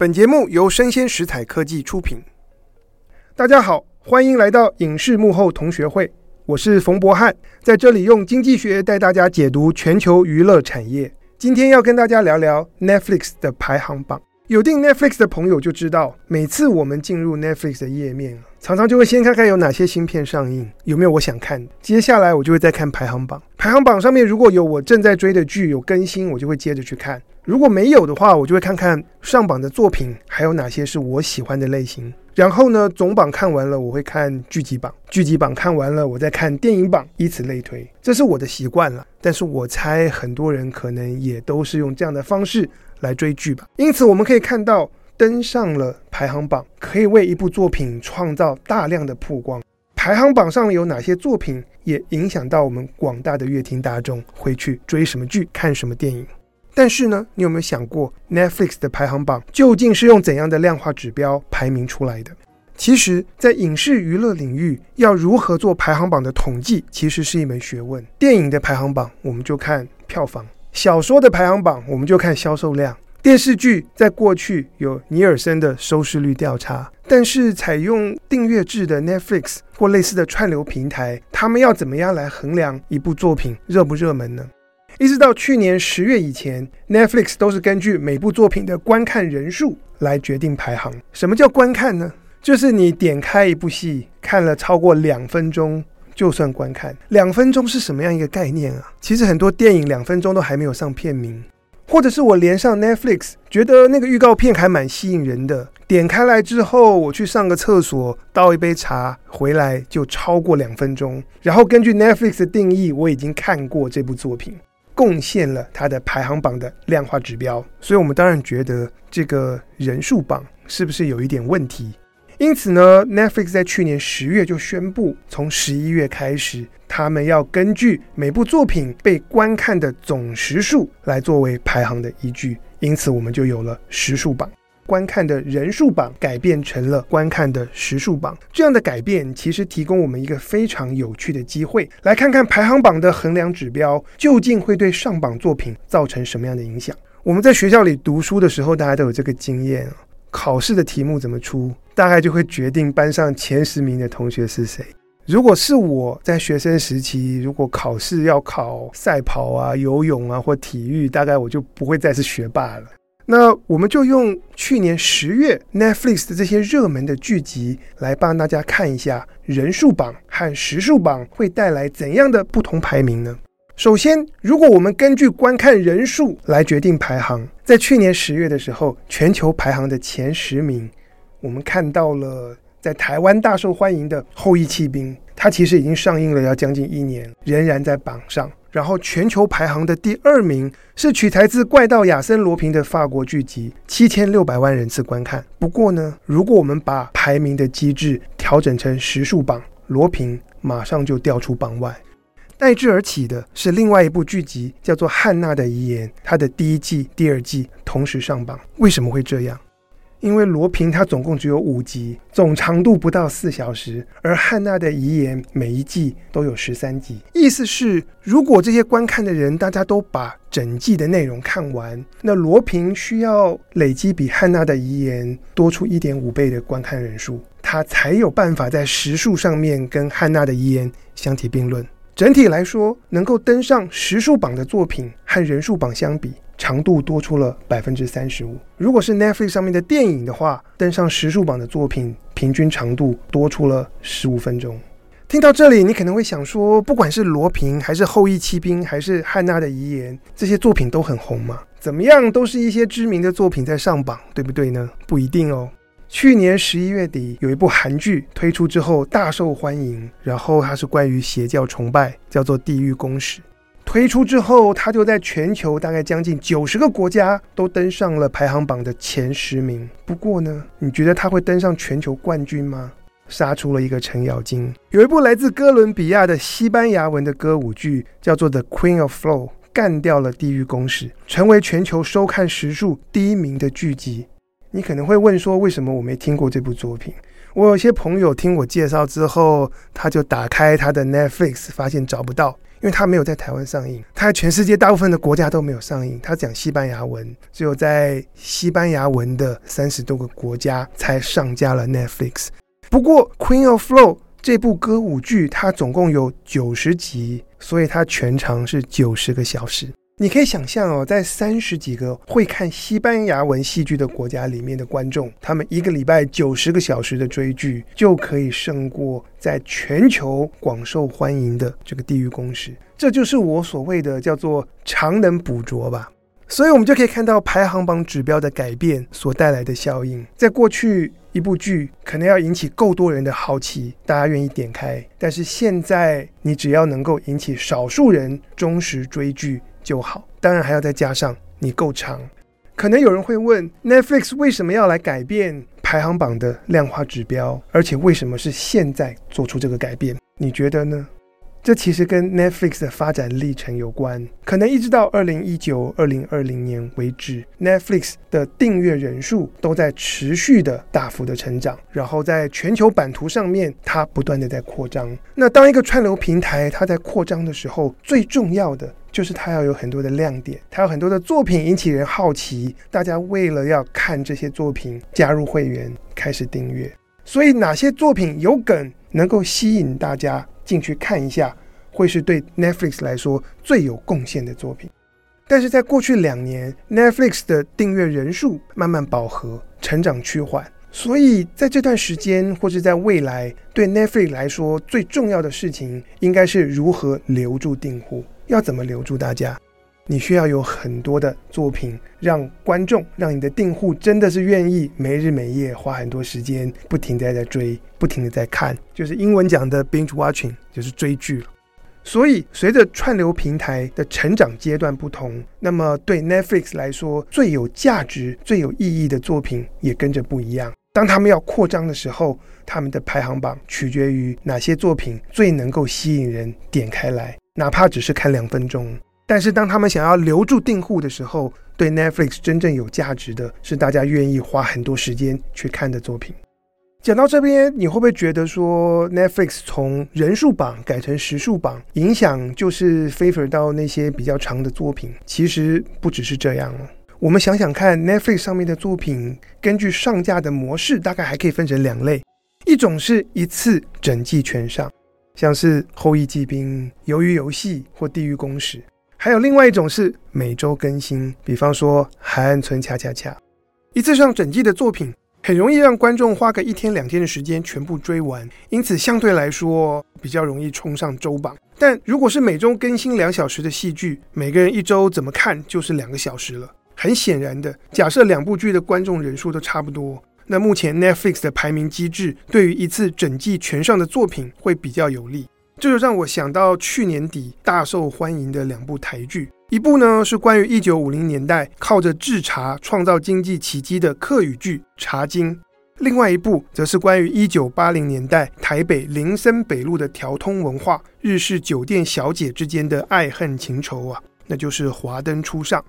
本节目由生鲜食材科技出品。大家好，欢迎来到影视幕后同学会，我是冯博翰，在这里用经济学带大家解读全球娱乐产业。今天要跟大家聊聊 Netflix 的排行榜。有订 Netflix 的朋友就知道，每次我们进入 Netflix 的页面，常常就会先看看有哪些新片上映，有没有我想看。接下来我就会再看排行榜，排行榜上面如果有我正在追的剧有更新，我就会接着去看。如果没有的话，我就会看看上榜的作品还有哪些是我喜欢的类型。然后呢，总榜看完了，我会看剧集榜；剧集榜看完了，我再看电影榜，以此类推。这是我的习惯了。但是我猜很多人可能也都是用这样的方式来追剧吧。因此，我们可以看到登上了排行榜，可以为一部作品创造大量的曝光。排行榜上有哪些作品，也影响到我们广大的乐听大众会去追什么剧、看什么电影。但是呢，你有没有想过，Netflix 的排行榜究竟是用怎样的量化指标排名出来的？其实，在影视娱乐领域，要如何做排行榜的统计，其实是一门学问。电影的排行榜，我们就看票房；小说的排行榜，我们就看销售量；电视剧在过去有尼尔森的收视率调查，但是采用订阅制的 Netflix 或类似的串流平台，他们要怎么样来衡量一部作品热不热门呢？一直到去年十月以前，Netflix 都是根据每部作品的观看人数来决定排行。什么叫观看呢？就是你点开一部戏，看了超过两分钟，就算观看。两分钟是什么样一个概念啊？其实很多电影两分钟都还没有上片名，或者是我连上 Netflix，觉得那个预告片还蛮吸引人的，点开来之后，我去上个厕所，倒一杯茶，回来就超过两分钟。然后根据 Netflix 的定义，我已经看过这部作品。贡献了它的排行榜的量化指标，所以我们当然觉得这个人数榜是不是有一点问题？因此呢，Netflix 在去年十月就宣布，从十一月开始，他们要根据每部作品被观看的总时数来作为排行的依据，因此我们就有了时数榜。观看的人数榜改变成了观看的时数榜，这样的改变其实提供我们一个非常有趣的机会，来看看排行榜的衡量指标究竟会对上榜作品造成什么样的影响。我们在学校里读书的时候，大家都有这个经验，考试的题目怎么出，大概就会决定班上前十名的同学是谁。如果是我在学生时期，如果考试要考赛跑啊、游泳啊或体育，大概我就不会再是学霸了。那我们就用去年十月 Netflix 的这些热门的剧集来帮大家看一下人数榜和时数榜会带来怎样的不同排名呢？首先，如果我们根据观看人数来决定排行，在去年十月的时候，全球排行的前十名，我们看到了在台湾大受欢迎的《后翼弃兵》，它其实已经上映了要将近一年，仍然在榜上。然后，全球排行的第二名是取材自怪盗亚森罗平的法国剧集，七千六百万人次观看。不过呢，如果我们把排名的机制调整成时数榜，罗平马上就掉出榜外。代之而起的是另外一部剧集，叫做《汉娜的遗言》，它的第一季、第二季同时上榜。为什么会这样？因为罗平它总共只有五集，总长度不到四小时，而汉娜的遗言每一季都有十三集。意思是，如果这些观看的人大家都把整季的内容看完，那罗平需要累积比汉娜的遗言多出一点五倍的观看人数，它才有办法在时数上面跟汉娜的遗言相提并论。整体来说，能够登上时数榜的作品和人数榜相比，长度多出了百分之三十五。如果是 Netflix 上面的电影的话，登上时数榜的作品平均长度多出了十五分钟。听到这里，你可能会想说，不管是罗平，还是后翼弃兵，还是汉娜的遗言，这些作品都很红吗？怎么样，都是一些知名的作品在上榜，对不对呢？不一定哦。去年十一月底，有一部韩剧推出之后大受欢迎，然后它是关于邪教崇拜，叫做《地狱公使》。推出之后，它就在全球大概将近九十个国家都登上了排行榜的前十名。不过呢，你觉得它会登上全球冠军吗？杀出了一个程咬金。有一部来自哥伦比亚的西班牙文的歌舞剧，叫做《The Queen of Flow》，干掉了《地狱公使》，成为全球收看时数第一名的剧集。你可能会问说，为什么我没听过这部作品？我有些朋友听我介绍之后，他就打开他的 Netflix，发现找不到。因为他没有在台湾上映，他在全世界大部分的国家都没有上映。他讲西班牙文，只有在西班牙文的三十多个国家才上架了 Netflix。不过，《Queen of Flow》这部歌舞剧它总共有九十集，所以它全长是九十个小时。你可以想象哦，在三十几个会看西班牙文戏剧的国家里面的观众，他们一个礼拜九十个小时的追剧，就可以胜过在全球广受欢迎的这个《地狱公使》。这就是我所谓的叫做常能捕捉吧。所以，我们就可以看到排行榜指标的改变所带来的效应。在过去，一部剧可能要引起够多人的好奇，大家愿意点开；但是现在，你只要能够引起少数人忠实追剧。就好，当然还要再加上你够长。可能有人会问，Netflix 为什么要来改变排行榜的量化指标？而且为什么是现在做出这个改变？你觉得呢？这其实跟 Netflix 的发展历程有关。可能一直到二零一九、二零二零年为止，Netflix 的订阅人数都在持续的大幅的成长，然后在全球版图上面，它不断的在扩张。那当一个串流平台它在扩张的时候，最重要的。就是它要有很多的亮点，它有很多的作品引起人好奇，大家为了要看这些作品，加入会员，开始订阅。所以哪些作品有梗，能够吸引大家进去看一下，会是对 Netflix 来说最有贡献的作品。但是在过去两年，Netflix 的订阅人数慢慢饱和，成长趋缓，所以在这段时间或是在未来，对 Netflix 来说最重要的事情，应该是如何留住订户。要怎么留住大家？你需要有很多的作品，让观众、让你的订户真的是愿意没日没夜花很多时间，不停的在追，不停的在看，就是英文讲的 binge watching，就是追剧了。所以，随着串流平台的成长阶段不同，那么对 Netflix 来说，最有价值、最有意义的作品也跟着不一样。当他们要扩张的时候，他们的排行榜取决于哪些作品最能够吸引人点开来。哪怕只是看两分钟，但是当他们想要留住订户的时候，对 Netflix 真正有价值的是大家愿意花很多时间去看的作品。讲到这边，你会不会觉得说 Netflix 从人数榜改成时数榜，影响就是 favor 到那些比较长的作品？其实不只是这样。我们想想看，Netflix 上面的作品，根据上架的模式，大概还可以分成两类：一种是一次整季全上。像是《后翼弃兵》、《鱿鱼游戏》或《地狱公使》，还有另外一种是每周更新，比方说《海岸村恰恰恰》。一次上整季的作品，很容易让观众花个一天两天的时间全部追完，因此相对来说比较容易冲上周榜。但如果是每周更新两小时的戏剧，每个人一周怎么看就是两个小时了。很显然的，假设两部剧的观众人数都差不多。那目前 Netflix 的排名机制对于一次整季全上的作品会比较有利，这就让我想到去年底大受欢迎的两部台剧，一部呢是关于一九五零年代靠着制茶创造经济奇迹的客语剧《茶经》，另外一部则是关于一九八零年代台北林森北路的条通文化日式酒店小姐之间的爱恨情仇啊，那就是《华灯初上》。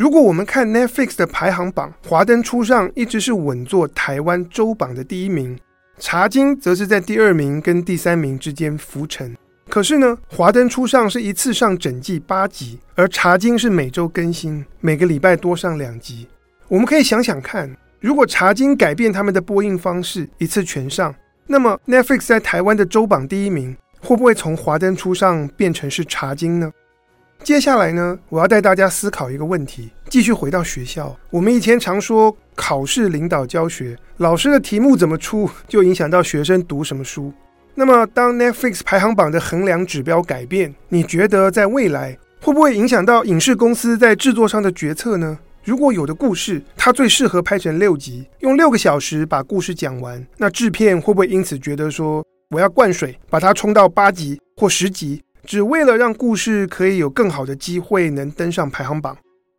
如果我们看 Netflix 的排行榜，《华灯初上》一直是稳坐台湾周榜的第一名，《茶经》则是在第二名跟第三名之间浮沉。可是呢，《华灯初上》是一次上整季八集，而《茶经》是每周更新，每个礼拜多上两集。我们可以想想看，如果《茶经》改变他们的播映方式，一次全上，那么 Netflix 在台湾的周榜第一名，会不会从《华灯初上》变成是《茶经》呢？接下来呢，我要带大家思考一个问题。继续回到学校，我们以前常说考试领导教学，老师的题目怎么出，就影响到学生读什么书。那么，当 Netflix 排行榜的衡量指标改变，你觉得在未来会不会影响到影视公司在制作上的决策呢？如果有的故事它最适合拍成六集，用六个小时把故事讲完，那制片会不会因此觉得说，我要灌水，把它冲到八集或十集？只为了让故事可以有更好的机会能登上排行榜，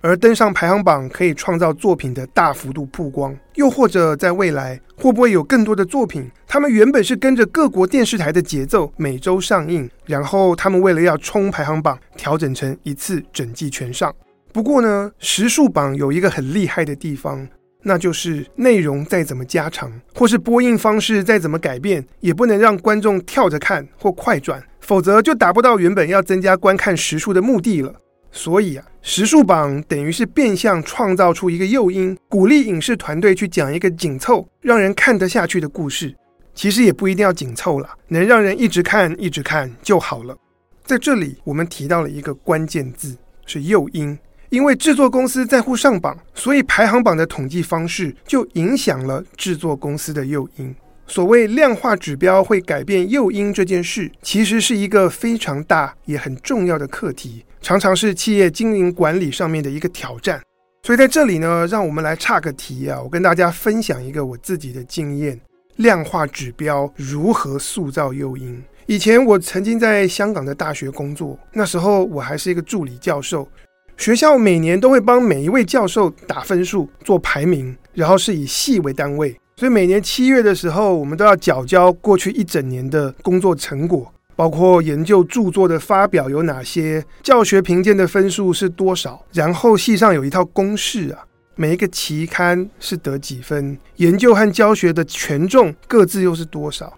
而登上排行榜可以创造作品的大幅度曝光，又或者在未来会不会有更多的作品，他们原本是跟着各国电视台的节奏每周上映，然后他们为了要冲排行榜，调整成一次整季全上。不过呢，时数榜有一个很厉害的地方，那就是内容再怎么加长，或是播映方式再怎么改变，也不能让观众跳着看或快转，否则就达不到原本要增加观看时数的目的了。所以啊，时数榜等于是变相创造出一个诱因，鼓励影视团队去讲一个紧凑、让人看得下去的故事。其实也不一定要紧凑了，能让人一直看、一直看就好了。在这里，我们提到了一个关键字，是诱因。因为制作公司在乎上榜，所以排行榜的统计方式就影响了制作公司的诱因。所谓量化指标会改变诱因这件事，其实是一个非常大也很重要的课题，常常是企业经营管理上面的一个挑战。所以在这里呢，让我们来岔个题啊，我跟大家分享一个我自己的经验：量化指标如何塑造诱因。以前我曾经在香港的大学工作，那时候我还是一个助理教授。学校每年都会帮每一位教授打分数、做排名，然后是以系为单位。所以每年七月的时候，我们都要缴交过去一整年的工作成果，包括研究著作的发表有哪些，教学评鉴的分数是多少。然后系上有一套公式啊，每一个期刊是得几分，研究和教学的权重各自又是多少。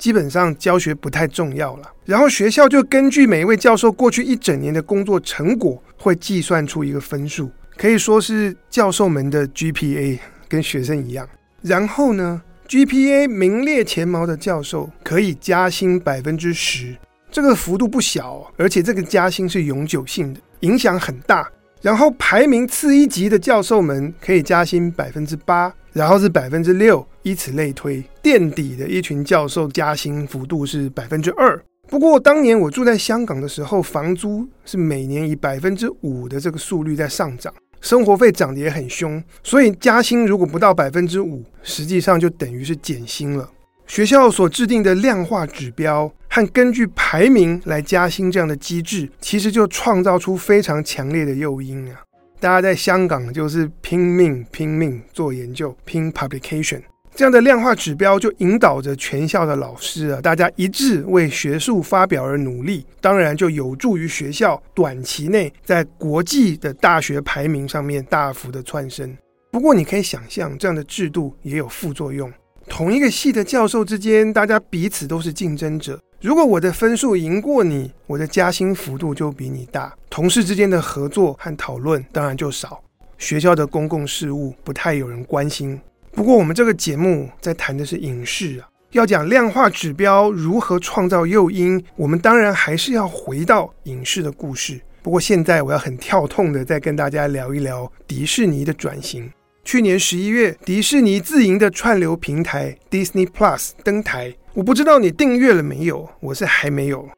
基本上教学不太重要了，然后学校就根据每一位教授过去一整年的工作成果，会计算出一个分数，可以说是教授们的 GPA，跟学生一样。然后呢，GPA 名列前茅的教授可以加薪百分之十，这个幅度不小，而且这个加薪是永久性的，影响很大。然后排名次一级的教授们可以加薪百分之八，然后是百分之六，以此类推。垫底的一群教授加薪幅度是百分之二。不过当年我住在香港的时候，房租是每年以百分之五的这个速率在上涨，生活费涨得也很凶，所以加薪如果不到百分之五，实际上就等于是减薪了。学校所制定的量化指标和根据排名来加薪这样的机制，其实就创造出非常强烈的诱因啊！大家在香港就是拼命拼命做研究，拼 publication，这样的量化指标就引导着全校的老师啊，大家一致为学术发表而努力，当然就有助于学校短期内在国际的大学排名上面大幅的窜升。不过你可以想象，这样的制度也有副作用。同一个系的教授之间，大家彼此都是竞争者。如果我的分数赢过你，我的加薪幅度就比你大。同事之间的合作和讨论当然就少。学校的公共事务不太有人关心。不过我们这个节目在谈的是影视啊，要讲量化指标如何创造诱因，我们当然还是要回到影视的故事。不过现在我要很跳痛的再跟大家聊一聊迪士尼的转型。去年十一月，迪士尼自营的串流平台 Disney Plus 登台。我不知道你订阅了没有，我是还没有。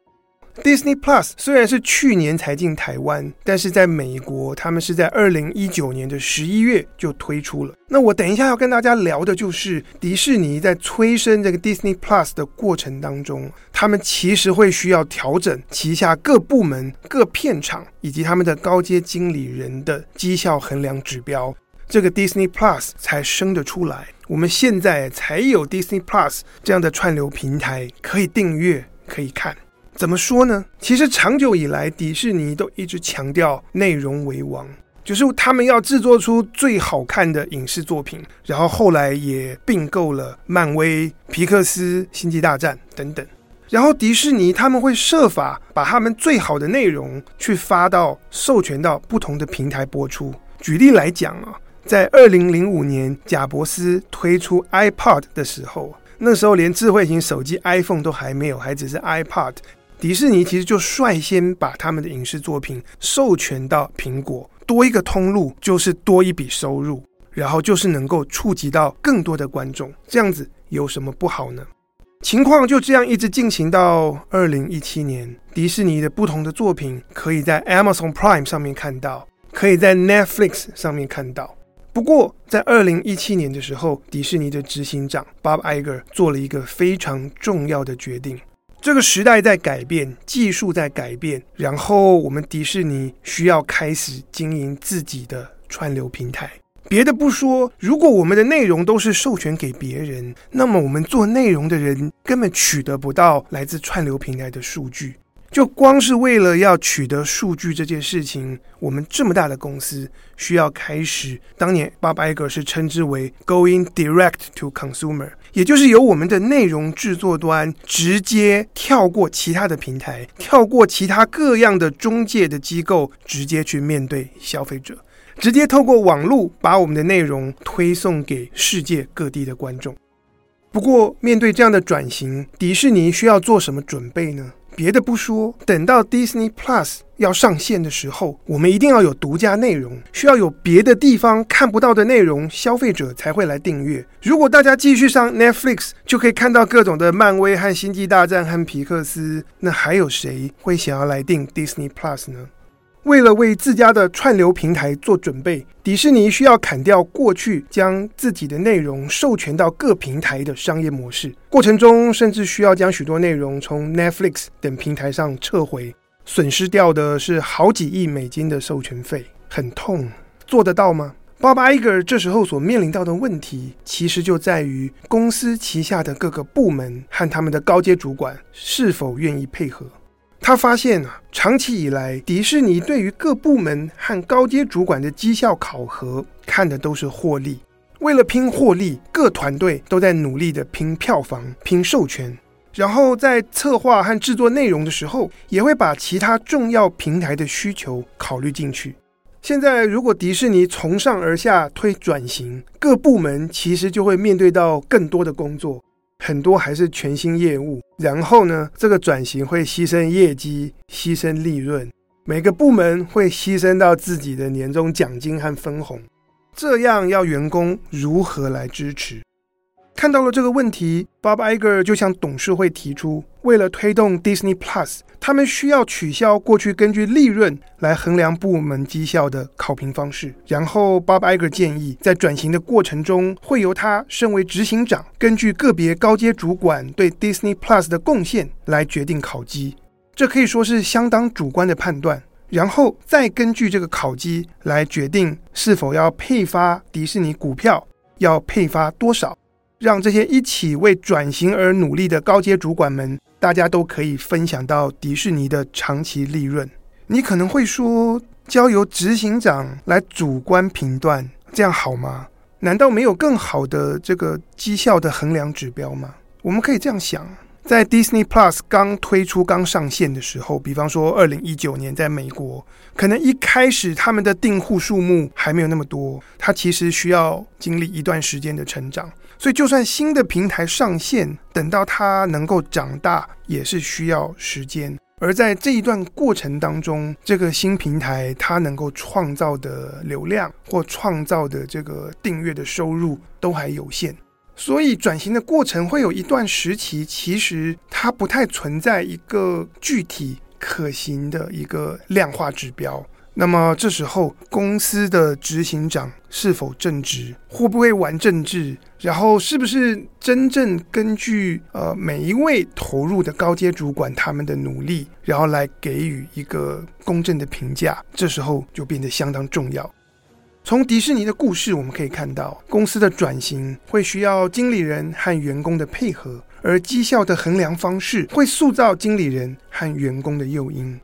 Disney Plus 虽然是去年才进台湾，但是在美国，他们是在二零一九年的十一月就推出了。那我等一下要跟大家聊的就是迪士尼在催生这个 Disney Plus 的过程当中，他们其实会需要调整旗下各部门、各片场以及他们的高阶经理人的绩效衡量指标。这个 Disney Plus 才生得出来，我们现在才有 Disney Plus 这样的串流平台可以订阅、可以看。怎么说呢？其实长久以来，迪士尼都一直强调内容为王，就是他们要制作出最好看的影视作品。然后后来也并购了漫威、皮克斯、星际大战等等。然后迪士尼他们会设法把他们最好的内容去发到授权到不同的平台播出。举例来讲啊。在二零零五年，贾伯斯推出 iPod 的时候，那时候连智慧型手机 iPhone 都还没有，还只是 iPod。迪士尼其实就率先把他们的影视作品授权到苹果，多一个通路就是多一笔收入，然后就是能够触及到更多的观众。这样子有什么不好呢？情况就这样一直进行到二零一七年，迪士尼的不同的作品可以在 Amazon Prime 上面看到，可以在 Netflix 上面看到。不过，在二零一七年的时候，迪士尼的执行长 Bob Iger 做了一个非常重要的决定。这个时代在改变，技术在改变，然后我们迪士尼需要开始经营自己的串流平台。别的不说，如果我们的内容都是授权给别人，那么我们做内容的人根本取得不到来自串流平台的数据。就光是为了要取得数据这件事情，我们这么大的公司需要开始。当年 Bob Iger 是称之为 “going direct to consumer”，也就是由我们的内容制作端直接跳过其他的平台，跳过其他各样的中介的机构，直接去面对消费者，直接透过网络把我们的内容推送给世界各地的观众。不过，面对这样的转型，迪士尼需要做什么准备呢？别的不说，等到 Disney Plus 要上线的时候，我们一定要有独家内容，需要有别的地方看不到的内容，消费者才会来订阅。如果大家继续上 Netflix，就可以看到各种的漫威和星际大战和皮克斯，那还有谁会想要来订 Disney Plus 呢？为了为自家的串流平台做准备，迪士尼需要砍掉过去将自己的内容授权到各平台的商业模式，过程中甚至需要将许多内容从 Netflix 等平台上撤回，损失掉的是好几亿美金的授权费，很痛，做得到吗？Bob Iger 这时候所面临到的问题，其实就在于公司旗下的各个部门和他们的高阶主管是否愿意配合。他发现啊，长期以来，迪士尼对于各部门和高阶主管的绩效考核，看的都是获利。为了拼获利，各团队都在努力的拼票房、拼授权，然后在策划和制作内容的时候，也会把其他重要平台的需求考虑进去。现在，如果迪士尼从上而下推转型，各部门其实就会面对到更多的工作。很多还是全新业务，然后呢，这个转型会牺牲业绩、牺牲利润，每个部门会牺牲到自己的年终奖金和分红，这样要员工如何来支持？看到了这个问题，Bob Iger 就向董事会提出，为了推动 Disney Plus，他们需要取消过去根据利润来衡量部门绩效的考评方式。然后，Bob Iger 建议，在转型的过程中，会由他身为执行长，根据个别高阶主管对 Disney Plus 的贡献来决定考绩。这可以说是相当主观的判断。然后再根据这个考绩来决定是否要配发迪士尼股票，要配发多少。让这些一起为转型而努力的高阶主管们，大家都可以分享到迪士尼的长期利润。你可能会说，交由执行长来主观评断，这样好吗？难道没有更好的这个绩效的衡量指标吗？我们可以这样想。在 Disney Plus 刚推出、刚上线的时候，比方说二零一九年，在美国，可能一开始他们的订户数目还没有那么多，它其实需要经历一段时间的成长。所以，就算新的平台上线，等到它能够长大，也是需要时间。而在这一段过程当中，这个新平台它能够创造的流量或创造的这个订阅的收入都还有限。所以转型的过程会有一段时期，其实它不太存在一个具体可行的一个量化指标。那么这时候公司的执行长是否正直，会不会玩政治，然后是不是真正根据呃每一位投入的高阶主管他们的努力，然后来给予一个公正的评价，这时候就变得相当重要。从迪士尼的故事，我们可以看到，公司的转型会需要经理人和员工的配合，而绩效的衡量方式会塑造经理人和员工的诱因。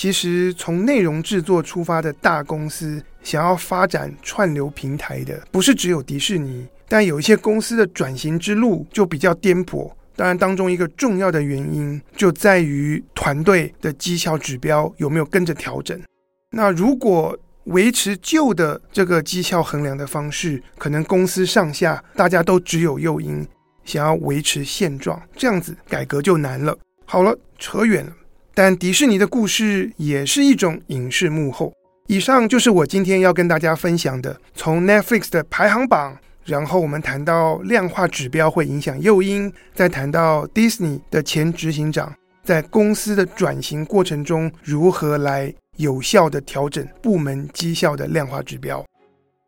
其实，从内容制作出发的大公司想要发展串流平台的，不是只有迪士尼，但有一些公司的转型之路就比较颠簸。当然，当中一个重要的原因就在于团队的绩效指标有没有跟着调整。那如果维持旧的这个绩效衡量的方式，可能公司上下大家都只有诱因，想要维持现状，这样子改革就难了。好了，扯远了。但迪士尼的故事也是一种影视幕后。以上就是我今天要跟大家分享的，从 Netflix 的排行榜，然后我们谈到量化指标会影响诱因，再谈到 Disney 的前执行长在公司的转型过程中如何来。有效的调整部门绩效的量化指标。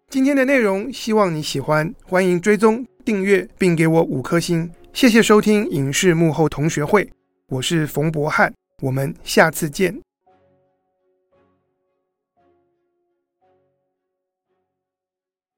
今天的内容希望你喜欢，欢迎追踪订阅并给我五颗星。谢谢收听影视幕后同学会，我是冯博翰，我们下次见。